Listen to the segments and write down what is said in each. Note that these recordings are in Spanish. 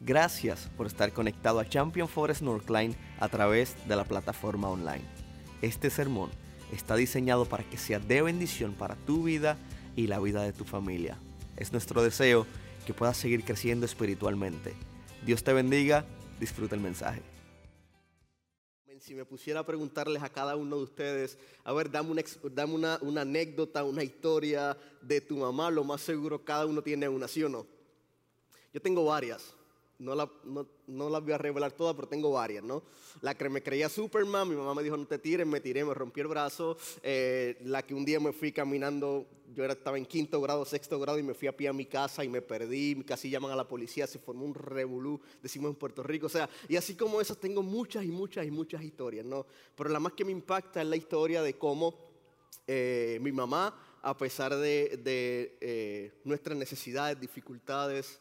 Gracias por estar conectado a Champion Forest Northline a través de la plataforma online. Este sermón está diseñado para que sea de bendición para tu vida y la vida de tu familia. Es nuestro deseo que puedas seguir creciendo espiritualmente. Dios te bendiga, disfruta el mensaje. Si me pusiera a preguntarles a cada uno de ustedes, a ver, dame, una, dame una, una anécdota, una historia de tu mamá, lo más seguro cada uno tiene una, ¿sí o no? Yo tengo varias no, la, no, las voy a revelar todas, pero tengo varias, ¿no? La que me creía Superman, mi mamá me dijo no te tires, me tiré, me rompí el brazo. Eh, la que un día me fui caminando, yo era, estaba en quinto grado, sexto grado y me fui a pie a mi casa y me perdí, casi llaman a la policía, se formó un revolú, decimos en Puerto Rico. O sea, y así como esas tengo muchas y muchas y muchas historias, ¿no? Pero la más que me impacta es la historia de cómo eh, mi mamá, a pesar de, eh, nuestras necesidades, dificultades,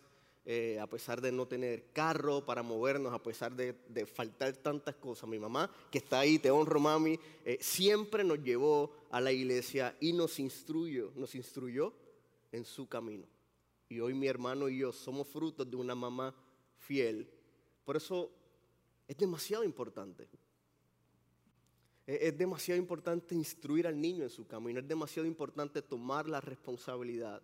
eh, a pesar de no tener carro para movernos, a pesar de, faltar tantas cosas. Mi mamá, que está ahí, te honro mami, eh, siempre nos llevó a la iglesia y nos instruyó, nos instruyó en su camino. Y hoy mi hermano y yo somos frutos de una mamá fiel. Por eso es demasiado importante. Es demasiado importante instruir al niño en su camino, es demasiado importante tomar la responsabilidad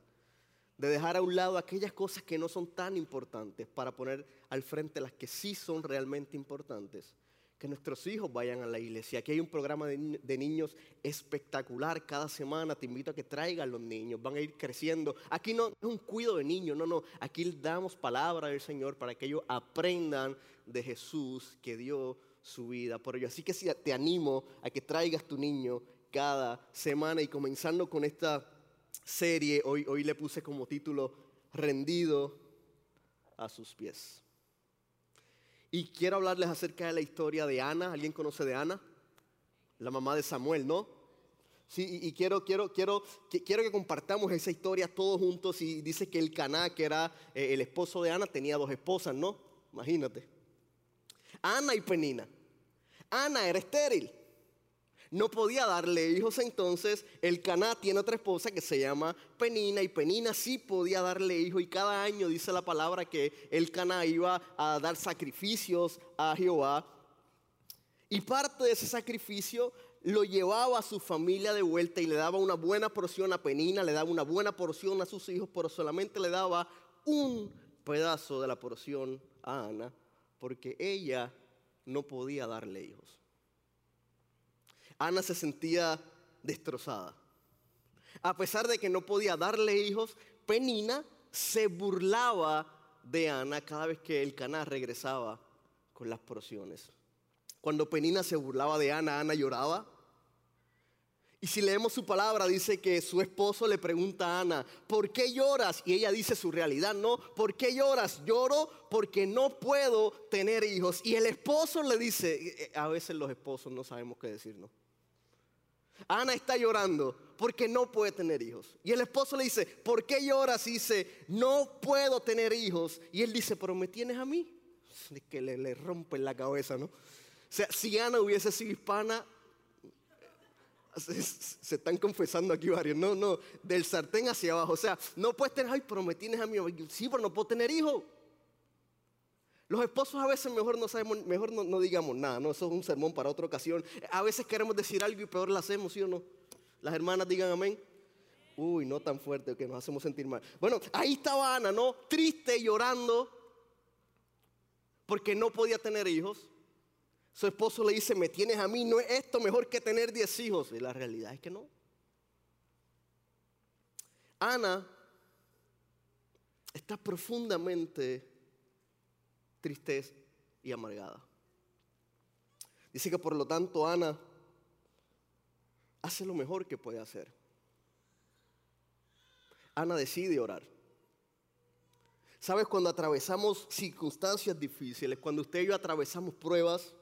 de dejar a un lado aquellas cosas que no son tan importantes para poner al frente las que sí son realmente importantes. Que nuestros hijos vayan a la iglesia. Aquí hay un programa de, niños espectacular cada semana. Te invito a que traigan los niños. Van a ir creciendo. Aquí no es un cuido de niños, no, no. Aquí damos palabra del Señor para que ellos aprendan de Jesús que dio su vida por ellos. Así que te animo a que traigas tu niño cada semana y comenzando con esta serie, hoy, hoy le puse como título Rendido a sus pies. Y quiero hablarles acerca de la historia de Ana. ¿Alguien conoce de Ana? La mamá de Samuel, ¿no? Sí, y, quiero, quiero, quiero, quiero que compartamos esa historia todos juntos. Y dice que el Caná, que era eh, el esposo de Ana, tenía dos esposas, ¿no? Imagínate. Ana y Penina. Ana era estéril no podía darle hijos, entonces el Caná tiene otra esposa que se llama Penina y Penina sí podía darle hijos y cada año dice la palabra que el Caná iba a dar sacrificios a Jehová y parte de ese sacrificio lo llevaba a su familia de vuelta y le daba una buena porción a Penina, le daba una buena porción a sus hijos, pero solamente le daba un pedazo de la porción a Ana porque ella no podía darle hijos. Ana se sentía destrozada. A pesar de que no podía darle hijos, Penina se burlaba de Ana cada vez que el Caná regresaba con las porciones. Cuando Penina se burlaba de Ana, Ana lloraba. Y si leemos su palabra, dice que su esposo le pregunta a Ana, ¿por qué lloras? Y ella dice su realidad, no, ¿por qué lloras? Lloro porque no puedo tener hijos. Y el esposo le dice, eh, eh, a veces los esposos no sabemos qué decir, ¿no? Ana está llorando porque no puede tener hijos. Y el esposo le dice, ¿por qué lloras? Y dice, no puedo tener hijos. Y él dice, pero me tienes a mí. Que le, le la cabeza, ¿no? O sea, si Ana hubiese sido hispana, se, están confesando aquí varios, no, no, del sartén hacia abajo. O sea, no puedes tener, ay, pero me tienes a mí. Sí, pero no puedo tener hijos. Los esposos a veces mejor no sabemos, mejor no, digamos nada, ¿no? Eso es un sermón para otra ocasión. A veces queremos decir algo y peor lo hacemos, ¿sí o no? Las hermanas digan amén. Uy, no tan fuerte que nos hacemos sentir mal. Bueno, ahí estaba Ana, ¿no? Triste, llorando, porque no podía tener hijos. Su esposo le dice, me tienes a mí, no es esto mejor que tener diez hijos. Y la realidad es que no. Ana está profundamente tristeza y amargada. Dice que por lo tanto Ana hace lo mejor que puede hacer. Ana decide orar. ¿Sabes? Cuando atravesamos circunstancias difíciles, cuando usted y yo atravesamos pruebas,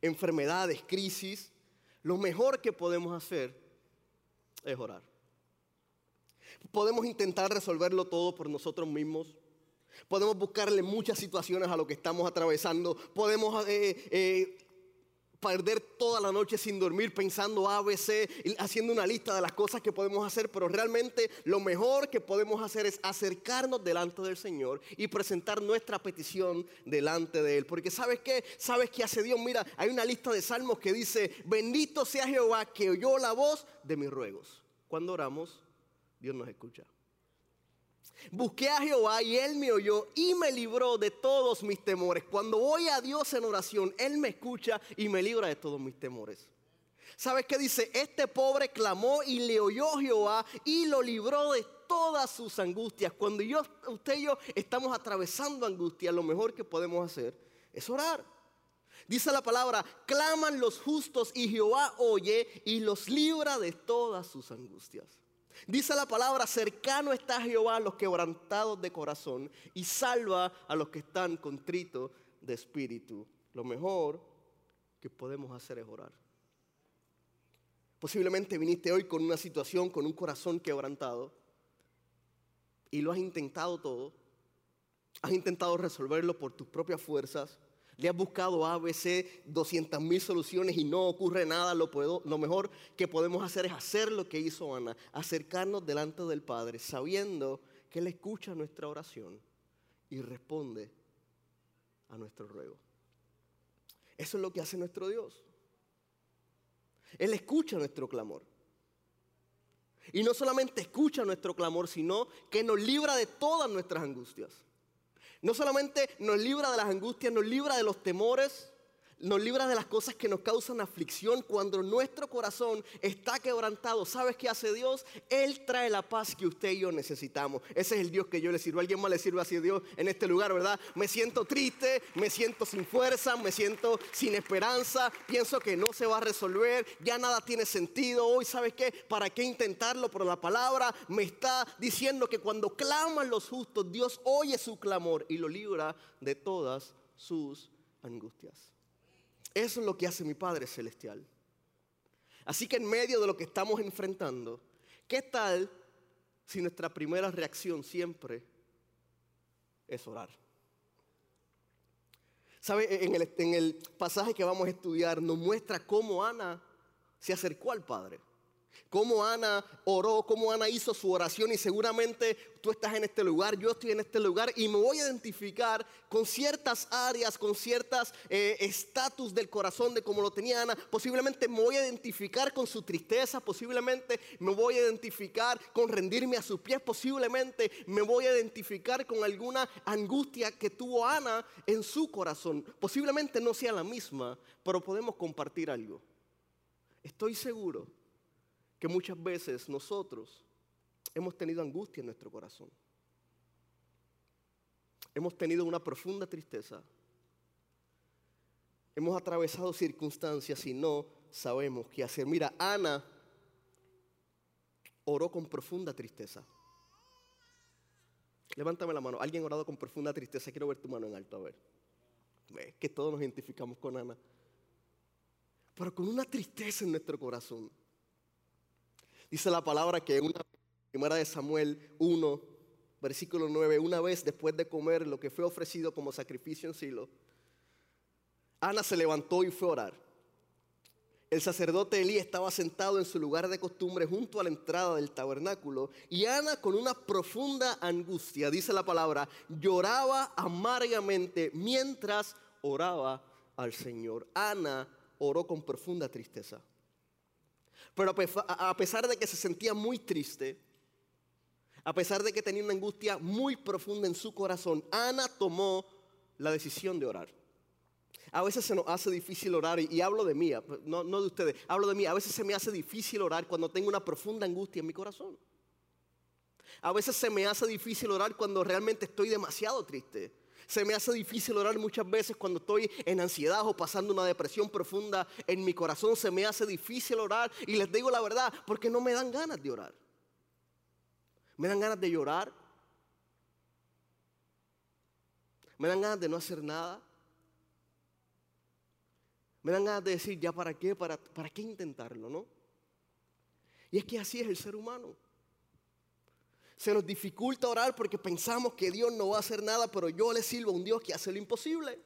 enfermedades, crisis, lo mejor que podemos hacer es orar. Podemos intentar resolverlo todo por nosotros mismos. Podemos buscarle muchas situaciones a lo que estamos atravesando. Podemos eh, eh, perder toda la noche sin dormir pensando ABC, haciendo una lista de las cosas que podemos hacer, pero realmente lo mejor que podemos hacer es acercarnos delante del Señor y presentar nuestra petición delante de Él. Porque sabes qué, sabes que hace Dios, mira, hay una lista de salmos que dice, bendito sea Jehová que oyó la voz de mis ruegos. Cuando oramos, Dios nos escucha. Busqué a Jehová y Él me oyó y me libró de todos mis temores. Cuando voy a Dios en oración, Él me escucha y me libra de todos mis temores. ¿Sabes qué dice? Este pobre clamó y le oyó Jehová y lo libró de todas sus angustias. Cuando yo, usted y yo estamos atravesando angustia, lo mejor que podemos hacer es orar. Dice la palabra, claman los justos y Jehová oye y los libra de todas sus angustias. Dice la palabra, cercano está Jehová a los quebrantados de corazón y salva a los que están contritos de espíritu. Lo mejor que podemos hacer es orar. Posiblemente viniste hoy con una situación, con un corazón quebrantado y lo has intentado todo. Has intentado resolverlo por tus propias fuerzas le has buscado ABC 200 mil soluciones y no ocurre nada. Lo, lo mejor que podemos hacer es hacer lo que hizo Ana, acercarnos delante del Padre, sabiendo que Él escucha nuestra oración y responde a nuestro ruego. Eso es lo que hace nuestro Dios. Él escucha nuestro clamor. Y no solamente escucha nuestro clamor, sino que nos libra de todas nuestras angustias. No solamente nos libra de las angustias, nos libra de los temores, nos libra de las cosas que nos causan aflicción cuando nuestro corazón está quebrantado. ¿Sabes qué hace Dios? Él trae la paz que usted y yo necesitamos. Ese es el Dios que yo le sirvo. ¿Alguien más le sirve así a Dios en este lugar, verdad? Me siento triste, me siento sin fuerza, me siento sin esperanza, pienso que no se va a resolver, ya nada tiene sentido. Hoy, ¿sabes qué? ¿Para qué intentarlo? Pero la palabra me está diciendo que cuando claman los justos, Dios oye su clamor y lo libra de todas sus angustias. Eso es lo que hace mi Padre Celestial. Así que en medio de lo que estamos enfrentando, ¿qué tal si nuestra primera reacción siempre es orar? ¿Sabe? En el, en el pasaje que vamos a estudiar nos muestra cómo Ana se acercó al Padre cómo Ana oró, cómo Ana hizo su oración y seguramente tú estás en este lugar, yo estoy en este lugar y me voy a identificar con ciertas áreas, con ciertas eh, estatus del corazón de cómo lo tenía Ana. Posiblemente me voy a identificar con su tristeza, posiblemente me voy a identificar con rendirme a sus pies, posiblemente me voy a identificar con alguna angustia que tuvo Ana en su corazón. Posiblemente no sea la misma, pero podemos compartir algo. Estoy seguro que muchas veces nosotros hemos tenido angustia en nuestro corazón. Hemos tenido una profunda tristeza. Hemos atravesado circunstancias y no sabemos qué hacer. Mira, Ana oró con profunda tristeza. Levántame la mano. ¿Alguien orado con profunda tristeza? Quiero ver tu mano en alto. A ver. Que todos nos identificamos con Ana. Pero con una tristeza en nuestro corazón. Dice la palabra que una primera de Samuel 1, versículo 9, una vez después de comer lo que fue ofrecido como sacrificio en Silo, Ana se levantó y fue a orar. El sacerdote Elí estaba sentado en su lugar de costumbre junto a la entrada del tabernáculo y Ana con una profunda angustia, dice la palabra, lloraba amargamente mientras oraba al Señor. Ana oró con profunda tristeza. Pero a pesar de que se sentía muy triste, a pesar de que tenía una angustia muy profunda en su corazón, Ana tomó la decisión de orar. A veces se nos hace difícil orar, y, hablo de mí, no, de ustedes, hablo de mí. A veces se me hace difícil orar cuando tengo una profunda angustia en mi corazón. A veces se me hace difícil orar cuando realmente estoy demasiado triste. Se me hace difícil orar muchas veces cuando estoy en ansiedad o pasando una depresión profunda en mi corazón. Se me hace difícil orar y les digo la verdad porque no me dan ganas de orar. Me dan ganas de llorar. Me dan ganas de no hacer nada. Me dan ganas de decir, ya para qué, para, para qué intentarlo, ¿no? Y es que así es el ser humano. Se nos dificulta orar porque pensamos que Dios no va a hacer nada, pero yo le sirvo a un Dios que hace lo imposible.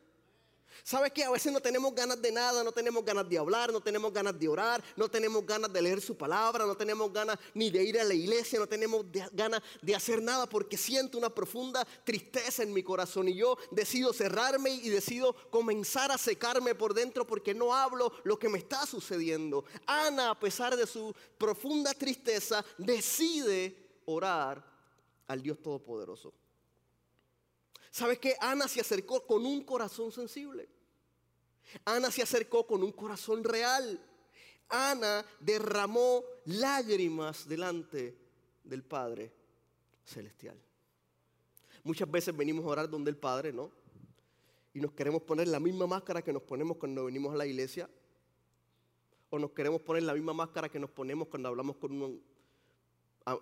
¿Sabes qué? A veces no tenemos ganas de nada, no tenemos ganas de hablar, no tenemos ganas de orar, no tenemos ganas de leer su palabra, no tenemos ganas ni de ir a la iglesia, no tenemos ganas de hacer nada porque siento una profunda tristeza en mi corazón y yo decido cerrarme y decido comenzar a secarme por dentro porque no hablo lo que me está sucediendo. Ana, a pesar de su profunda tristeza, decide orar al Dios Todopoderoso. ¿Sabes qué? Ana se acercó con un corazón sensible. Ana se acercó con un corazón real. Ana derramó lágrimas delante del Padre Celestial. Muchas veces venimos a orar donde el Padre, ¿no? Y nos queremos poner la misma máscara que nos ponemos cuando venimos a la iglesia. O nos queremos poner la misma máscara que nos ponemos cuando hablamos con un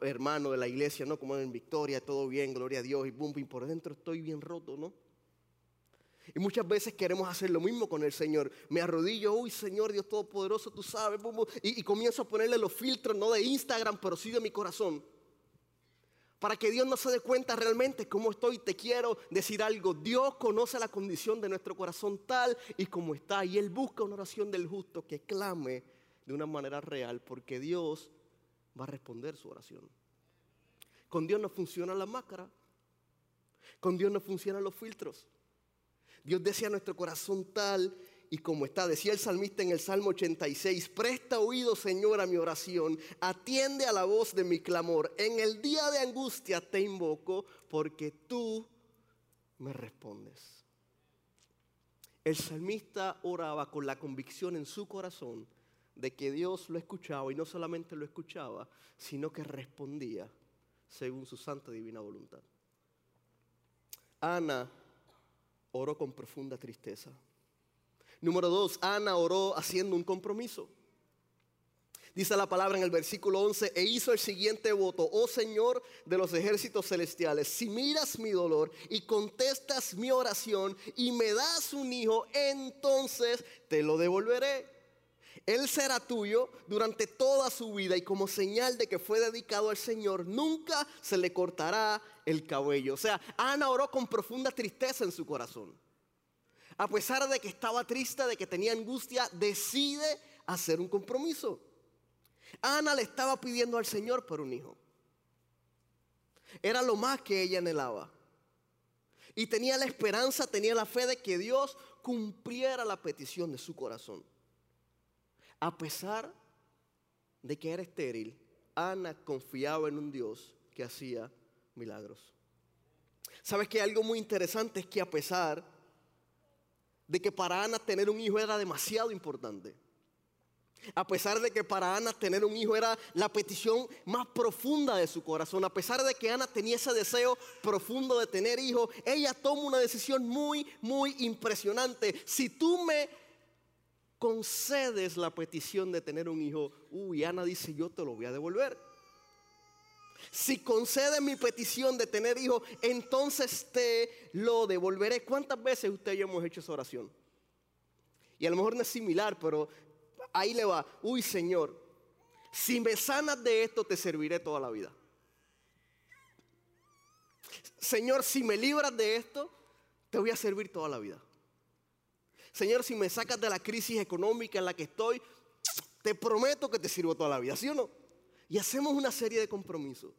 hermano de la iglesia, ¿no? Como en Victoria, todo bien, gloria a Dios, y boom, y por dentro estoy bien roto, ¿no? Y muchas veces queremos hacer lo mismo con el Señor. Me arrodillo, uy Señor Dios Todopoderoso, tú sabes, y, y, comienzo a ponerle los filtros, no de Instagram, pero sí de mi corazón. Para que Dios no se dé cuenta realmente cómo estoy, te quiero decir algo. Dios conoce la condición de nuestro corazón tal y como está. Y Él busca una oración del justo que clame de una manera real, porque Dios va a responder su oración. Con Dios no funciona la máscara. Con Dios no funcionan los filtros. Dios desea nuestro corazón tal y como está. Decía el salmista en el Salmo 86, presta oído Señor a mi oración, atiende a la voz de mi clamor. En el día de angustia te invoco porque tú me respondes. El salmista oraba con la convicción en su corazón de que Dios lo escuchaba y no solamente lo escuchaba, sino que respondía según su santa divina voluntad. Ana oró con profunda tristeza. Número dos, Ana oró haciendo un compromiso. Dice la palabra en el versículo 11, e hizo el siguiente voto, oh Señor de los ejércitos celestiales, si miras mi dolor y contestas mi oración y me das un hijo, entonces te lo devolveré. Él será tuyo durante toda su vida y como señal de que fue dedicado al Señor, nunca se le cortará el cabello. O sea, Ana oró con profunda tristeza en su corazón. A pesar de que estaba triste, de que tenía angustia, decide hacer un compromiso. Ana le estaba pidiendo al Señor por un hijo. Era lo más que ella anhelaba. Y tenía la esperanza, tenía la fe de que Dios cumpliera la petición de su corazón. A pesar de que era estéril, Ana confiaba en un Dios que hacía milagros. ¿Sabes que algo muy interesante es que a pesar de que para Ana tener un hijo era demasiado importante, a pesar de que para Ana tener un hijo era la petición más profunda de su corazón, a pesar de que Ana tenía ese deseo profundo de tener hijos, ella toma una decisión muy, muy impresionante. Si tú me concedes la petición de tener un hijo, uy, Ana dice, yo te lo voy a devolver. Si concedes mi petición de tener hijo, entonces te lo devolveré. ¿Cuántas veces usted y hemos hecho esa oración? Y a lo mejor no es similar, pero ahí le va. Uy, Señor, si me sanas de esto, te serviré toda la vida. Señor, si me libras de esto, te voy a servir toda la vida. Señor, si me sacas de la crisis económica en la que estoy, te prometo que te sirvo toda la vida, ¿sí o no? Y hacemos una serie de compromisos.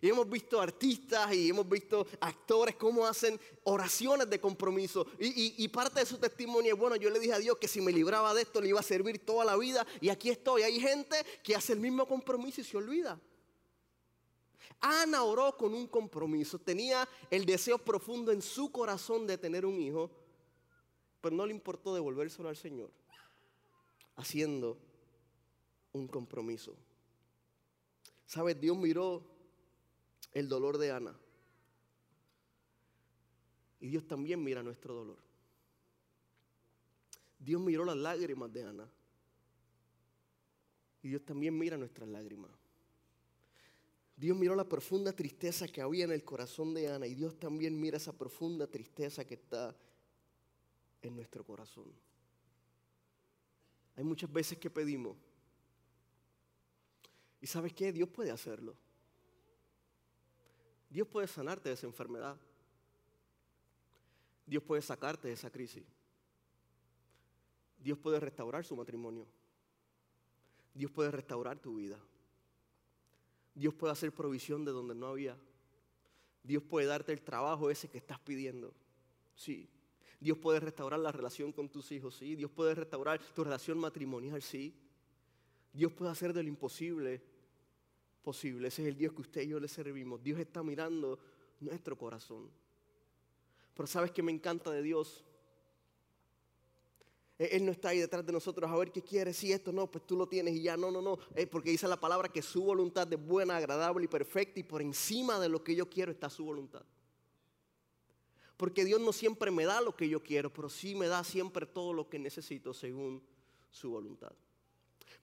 Y hemos visto artistas y hemos visto actores cómo hacen oraciones de compromiso. Y, y, parte de su testimonio es, bueno, yo le dije a Dios que si me libraba de esto le iba a servir toda la vida. Y aquí estoy. Hay gente que hace el mismo compromiso y se olvida. Ana oró con un compromiso. Tenía el deseo profundo en su corazón de tener un hijo pero no le importó devolvérselo al Señor, haciendo un compromiso. ¿Sabes? Dios miró el dolor de Ana. Y Dios también mira nuestro dolor. Dios miró las lágrimas de Ana. Y Dios también mira nuestras lágrimas. Dios miró la profunda tristeza que había en el corazón de Ana y Dios también mira esa profunda tristeza que está en nuestro corazón. Hay muchas veces que pedimos. ¿Y sabes qué? Dios puede hacerlo. Dios puede sanarte de esa enfermedad. Dios puede sacarte de esa crisis. Dios puede restaurar su matrimonio. Dios puede restaurar tu vida. Dios puede hacer provisión de donde no había. Dios puede darte el trabajo ese que estás pidiendo. Sí. Dios puede restaurar la relación con tus hijos. Sí. Dios puede restaurar tu relación matrimonial. Sí. Dios puede hacer de lo imposible posible. Ese es el Dios que usted y yo le servimos. Dios está mirando nuestro corazón. Pero ¿sabes qué me encanta de Dios? Él no está ahí detrás de nosotros a ver qué quiere, si esto no, pues tú lo tienes y ya, no, no, no. Es porque dice la palabra que su voluntad es buena, agradable y perfecta y por encima de lo que yo quiero está su voluntad. Porque Dios no siempre me da lo que yo quiero, pero sí me da siempre todo lo que necesito según su voluntad.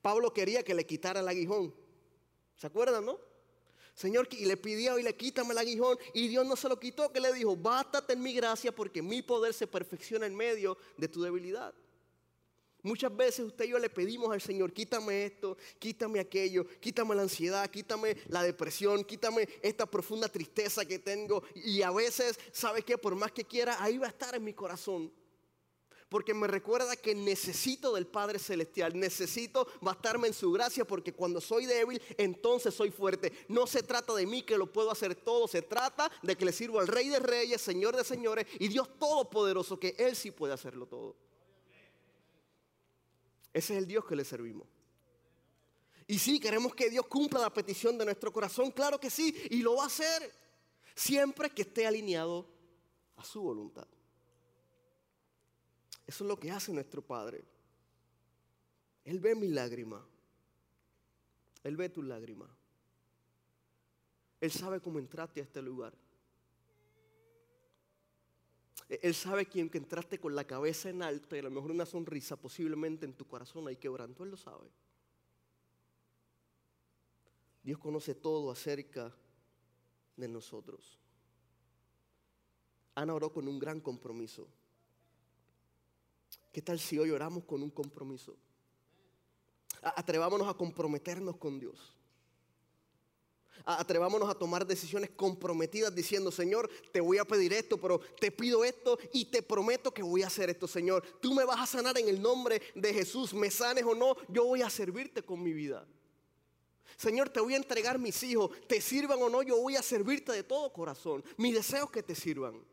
Pablo quería que le quitara el aguijón. ¿Se acuerdan, no? Señor, y le pidió y le quítame el aguijón y Dios no se lo quitó, que le dijo, bástate en mi gracia porque mi poder se perfecciona en medio de tu debilidad. Muchas veces usted y yo le pedimos al Señor, quítame esto, quítame aquello, quítame la ansiedad, quítame la depresión, quítame esta profunda tristeza que tengo. Y a veces, ¿sabe qué? Por más que quiera, ahí va a estar en mi corazón. Porque me recuerda que necesito del Padre Celestial, necesito bastarme en su gracia, porque cuando soy débil, entonces soy fuerte. No se trata de mí que lo puedo hacer todo, se trata de que le sirvo al Rey de Reyes, Señor de Señores y Dios Todopoderoso, que Él sí puede hacerlo todo. Ese es el Dios que le servimos. Y sí, queremos que Dios cumpla la petición de nuestro corazón, claro que sí, y lo va a hacer siempre que esté alineado a su voluntad. Eso es lo que hace nuestro Padre. Él ve mi lágrima. Él ve tu lágrima. Él sabe cómo entraste a este lugar. Él sabe que aunque entraste con la cabeza en alto y a lo mejor una sonrisa, posiblemente en tu corazón hay quebranto. Él lo sabe. Dios conoce todo acerca de nosotros. Ana oró con un gran compromiso. ¿Qué tal si hoy oramos con un compromiso? Atrevámonos a comprometernos con Dios. Atrevámonos a tomar decisiones comprometidas diciendo, Señor, te voy a pedir esto, pero te pido esto y te prometo que voy a hacer esto, Señor. Tú me vas a sanar en el nombre de Jesús, me sanes o no, yo voy a servirte con mi vida. Señor, te voy a entregar mis hijos, te sirvan o no, yo voy a servirte de todo corazón. Mi deseo es que te sirvan.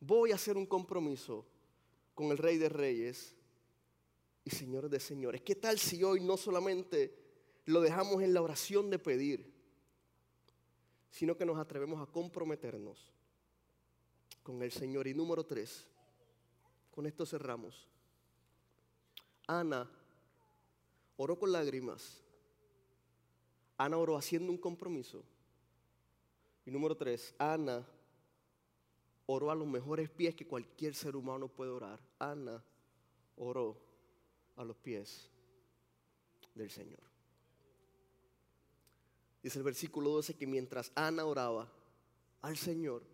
Voy a hacer un compromiso con el Rey de Reyes y Señor de Señores. ¿Qué tal si hoy no solamente lo dejamos en la oración de pedir, sino que nos atrevemos a comprometernos con el Señor. Y número tres, con esto cerramos. Ana oró con lágrimas. Ana oró haciendo un compromiso. Y número tres, Ana oró a los mejores pies que cualquier ser humano puede orar. Ana oró a los pies del Señor. Dice el versículo 12 que mientras Ana oraba al Señor,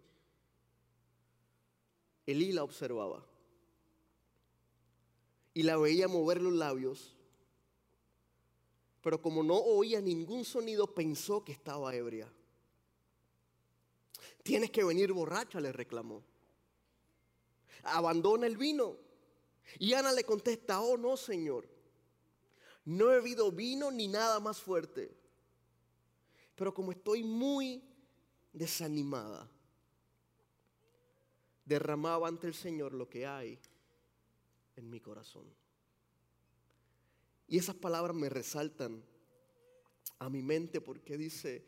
Elí la observaba y la veía mover los labios, pero como no oía ningún sonido, pensó que estaba ebria. Tienes que venir borracha, le reclamó. Abandona el vino. Y Ana le contesta, oh no, Señor, no he bebido vino ni nada más fuerte pero como estoy muy desanimada, derramaba ante el Señor lo que hay en mi corazón. Y esas palabras me resaltan a mi mente porque dice,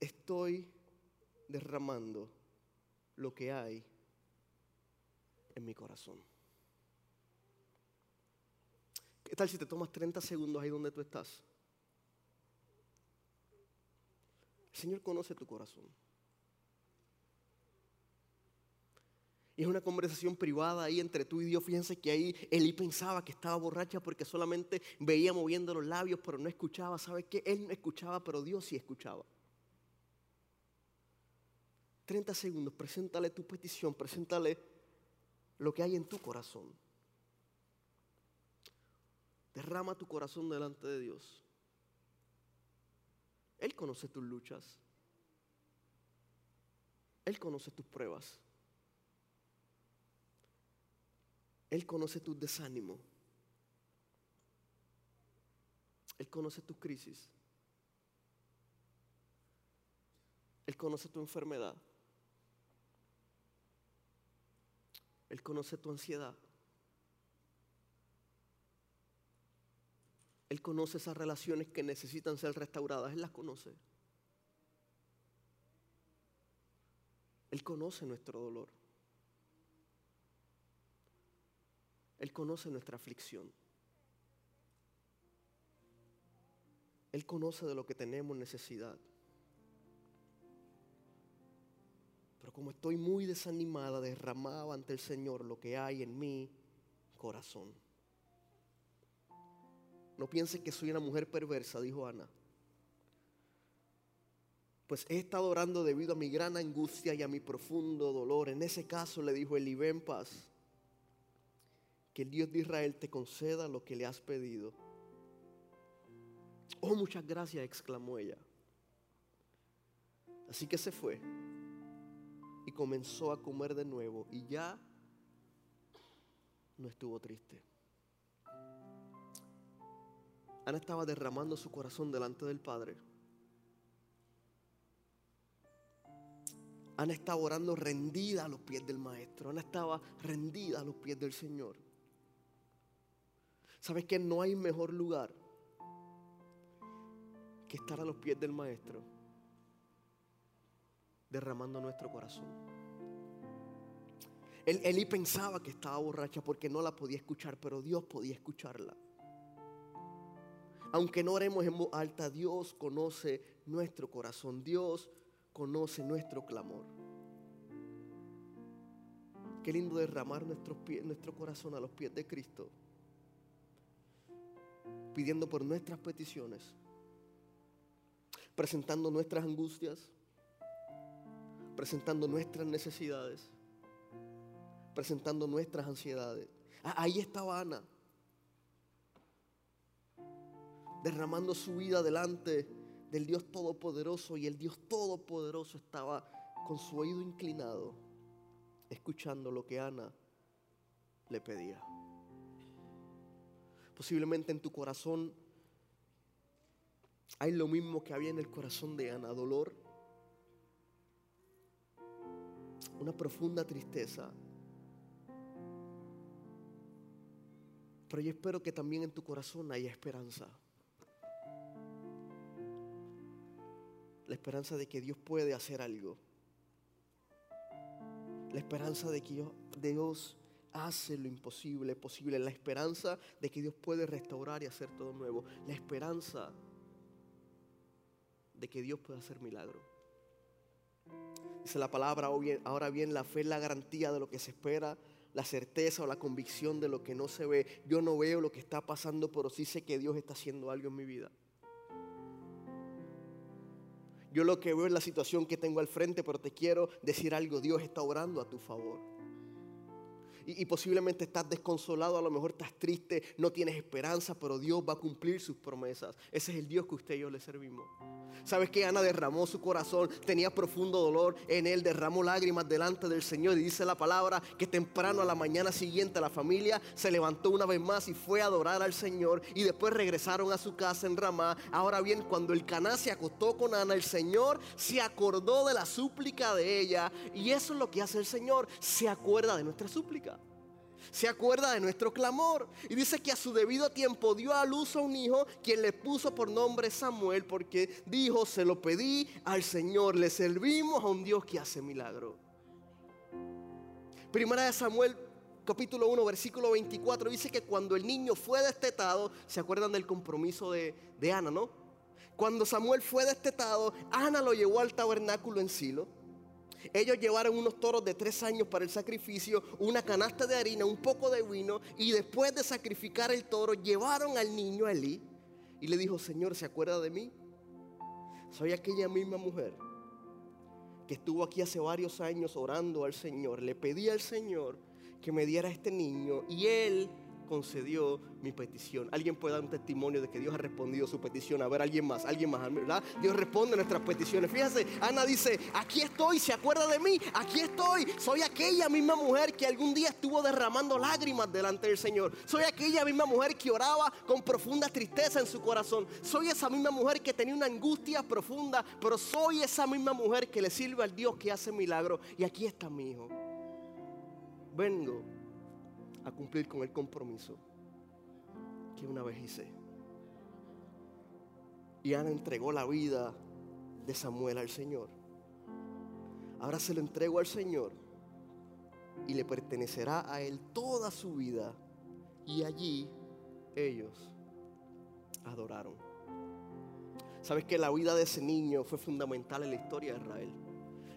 estoy derramando lo que hay en mi corazón. ¿Qué tal si te tomas 30 segundos ahí donde tú estás? Señor conoce tu corazón. Y es una conversación privada ahí entre tú y Dios. Fíjense que ahí Elí pensaba que estaba borracha porque solamente veía moviendo los labios, pero no escuchaba. ¿Sabes qué? Él no escuchaba, pero Dios sí escuchaba. 30 segundos, preséntale tu petición, preséntale lo que hay en tu corazón. Derrama tu corazón delante de Dios. Él conoce tus luchas. Él conoce tus pruebas. Él conoce tus desánimos. Él conoce tus crisis. Él conoce tu enfermedad. Él conoce tu ansiedad. Él conoce esas relaciones que necesitan ser restauradas. Él las conoce. Él conoce nuestro dolor. Él conoce nuestra aflicción. Él conoce de lo que tenemos necesidad. Pero como estoy muy desanimada, derramaba ante el Señor lo que hay en mi corazón. No piense que soy una mujer perversa, dijo Ana. Pues he estado orando debido a mi gran angustia y a mi profundo dolor. En ese caso le dijo Eli, ven paz. Que el Dios de Israel te conceda lo que le has pedido. Oh, muchas gracias, exclamó ella. Así que se fue y comenzó a comer de nuevo y ya no estuvo triste. Ana estaba derramando su corazón delante del Padre. Ana estaba orando rendida a los pies del Maestro. Ana estaba rendida a los pies del Señor. ¿Sabes que no hay mejor lugar que estar a los pies del Maestro, derramando nuestro corazón. Elí pensaba que estaba borracha porque no la podía escuchar, pero Dios podía escucharla. Aunque no oremos en voz alta, Dios conoce nuestro corazón, Dios conoce nuestro clamor. Qué lindo derramar nuestro corazón a los pies de Cristo, pidiendo por nuestras peticiones presentando nuestras angustias, presentando nuestras necesidades, presentando nuestras ansiedades. Ah, ahí estaba Ana, derramando su vida delante del Dios Todopoderoso y el Dios Todopoderoso estaba con su oído inclinado, escuchando lo que Ana le pedía. Posiblemente en tu corazón hay lo mismo que había en el corazón de Ana, dolor, una profunda tristeza. Pero yo espero que también en tu corazón haya esperanza. La esperanza de que Dios puede hacer algo. La esperanza de que Dios hace lo imposible posible. La esperanza de que Dios puede restaurar y hacer todo nuevo. La esperanza de que Dios puede hacer milagro. Dice la palabra, ahora bien, la fe es la garantía de lo que se espera, la certeza o la convicción de lo que no se ve. Yo no veo lo que está pasando, pero sí sé que Dios está haciendo algo en mi vida. Yo lo que veo es la situación que tengo al frente, pero te quiero decir algo, Dios está orando a tu favor y, posiblemente estás desconsolado, a lo mejor estás triste, no tienes esperanza, pero Dios va a cumplir sus promesas. Ese es el Dios que usted y yo le servimos. ¿Sabes que Ana derramó su corazón? Tenía profundo dolor en él, derramó lágrimas delante del Señor y dice la palabra que temprano a la mañana siguiente la familia se levantó una vez más y fue a adorar al Señor y después regresaron a su casa en Ramá. Ahora bien, cuando el Caná se acostó con Ana, el Señor se acordó de la súplica de ella y eso es lo que hace el Señor, se acuerda de nuestra súplica se acuerda de nuestro clamor. Y dice que a su debido tiempo dio a luz a un hijo quien le puso por nombre Samuel porque dijo, se lo pedí al Señor, le servimos a un Dios que hace milagro. Primera de Samuel capítulo 1 versículo 24 dice que cuando el niño fue destetado, ¿se acuerdan del compromiso de, de Ana, no? Cuando Samuel fue destetado, Ana lo llevó al tabernáculo en Silo ellos llevaron unos toros de tres años para el sacrificio, una canasta de harina, un poco de vino, y después de sacrificar el toro, llevaron al niño a Elí y le dijo, Señor, ¿se acuerda de mí? Soy aquella misma mujer que estuvo aquí hace varios años orando al Señor. Le pedí al Señor que me diera este niño y Él concedió mi petición. Alguien puede dar un testimonio de que Dios ha respondido su petición. A ver, alguien más, alguien más, ¿verdad? Dios responde nuestras peticiones. Fíjense, Ana dice, aquí estoy, se acuerda de mí, aquí estoy. Soy aquella misma mujer que algún día estuvo derramando lágrimas delante del Señor. Soy aquella misma mujer que oraba con profunda tristeza en su corazón. Soy esa misma mujer que tenía una angustia profunda, pero soy esa misma mujer que le sirve al Dios que hace milagros. Y aquí está mi hijo. Vengo a cumplir con el compromiso que una vez hice. Y Ana entregó la vida de Samuel al Señor. Ahora se lo entrego al Señor y le pertenecerá a Él toda su vida. Y allí ellos adoraron. ¿Sabes que la vida de ese niño fue fundamental en la historia de Israel?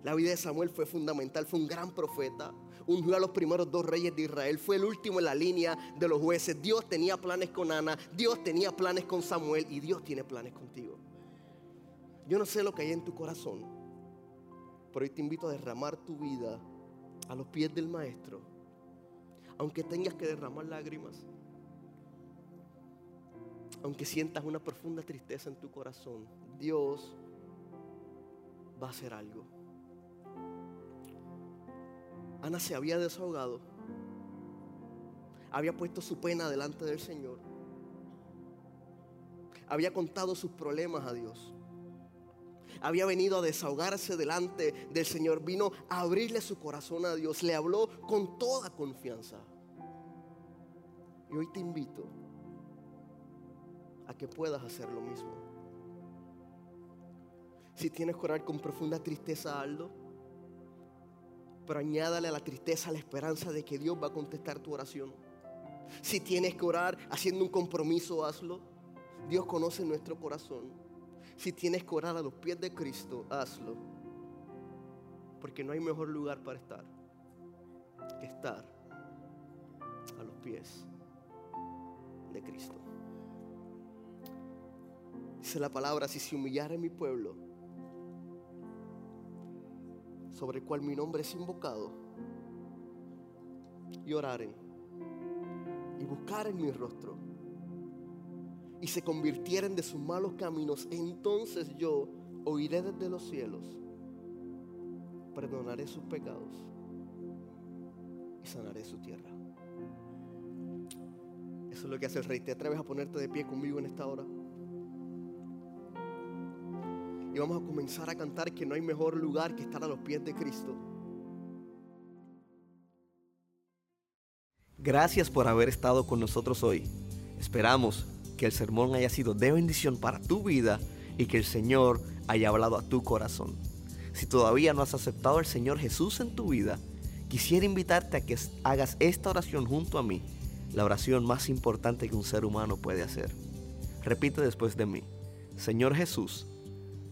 La vida de Samuel fue fundamental, fue un gran profeta, ungió a los primeros dos reyes de Israel, fue el último en la línea de los jueces. Dios tenía planes con Ana, Dios tenía planes con Samuel y Dios tiene planes contigo. Yo no sé lo que hay en tu corazón, pero hoy te invito a derramar tu vida a los pies del Maestro, aunque tengas que derramar lágrimas, aunque sientas una profunda tristeza en tu corazón, Dios va a hacer algo. Ana se había desahogado, había puesto su pena delante del Señor, había contado sus problemas a Dios, había venido a desahogarse delante del Señor, vino a abrirle su corazón a Dios, le habló con toda confianza. Y hoy te invito a que puedas hacer lo mismo. Si tienes que orar con profunda tristeza, Aldo, pero añádale a la tristeza la esperanza de que Dios va a contestar tu oración. Si tienes que orar haciendo un compromiso, hazlo. Dios conoce nuestro corazón. Si tienes que orar a los pies de Cristo, hazlo. Porque no hay mejor lugar para estar que estar a los pies de Cristo. Dice la palabra, si se humillara mi pueblo, sobre el cual mi nombre es invocado, y oraren, y buscaren mi rostro, y se convirtieren de sus malos caminos, entonces yo oiré desde los cielos, perdonaré sus pecados y sanaré su tierra. Eso es lo que hace el rey. ¿Te atreves a ponerte de pie conmigo en esta hora? Y vamos a comenzar a cantar que no hay mejor lugar que estar a los pies de Cristo. Gracias por haber estado con nosotros hoy. Esperamos que el sermón haya sido de bendición para tu vida y que el Señor haya hablado a tu corazón. Si todavía no has aceptado al Señor Jesús en tu vida, quisiera invitarte a que hagas esta oración junto a mí, la oración más importante que un ser humano puede hacer. Repite después de mí, Señor Jesús,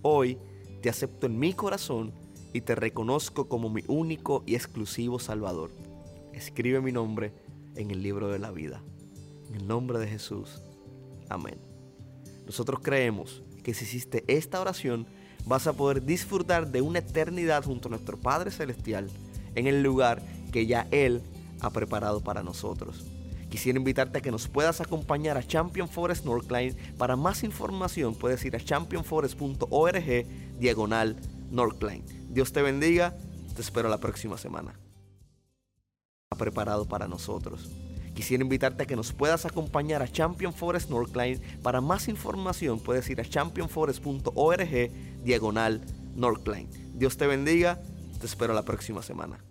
Hoy te acepto en mi corazón y te reconozco como mi único y exclusivo Salvador. Escribe mi nombre en el libro de la vida. En el nombre de Jesús. Amén. Nosotros creemos que si hiciste esta oración, vas a poder disfrutar de una eternidad junto a nuestro Padre Celestial en el lugar que ya Él ha preparado para nosotros. Quisiera invitarte a que nos puedas acompañar a Champion Forest Northline. Para más información puedes ir a championforest.org diagonal Northline. Dios te bendiga, te espero la próxima semana. Ha preparado para nosotros. Quisiera invitarte a que nos puedas acompañar a Champion Forest Northline. Para más información puedes ir a championforest.org diagonal Northline. Dios te bendiga, te espero la próxima semana.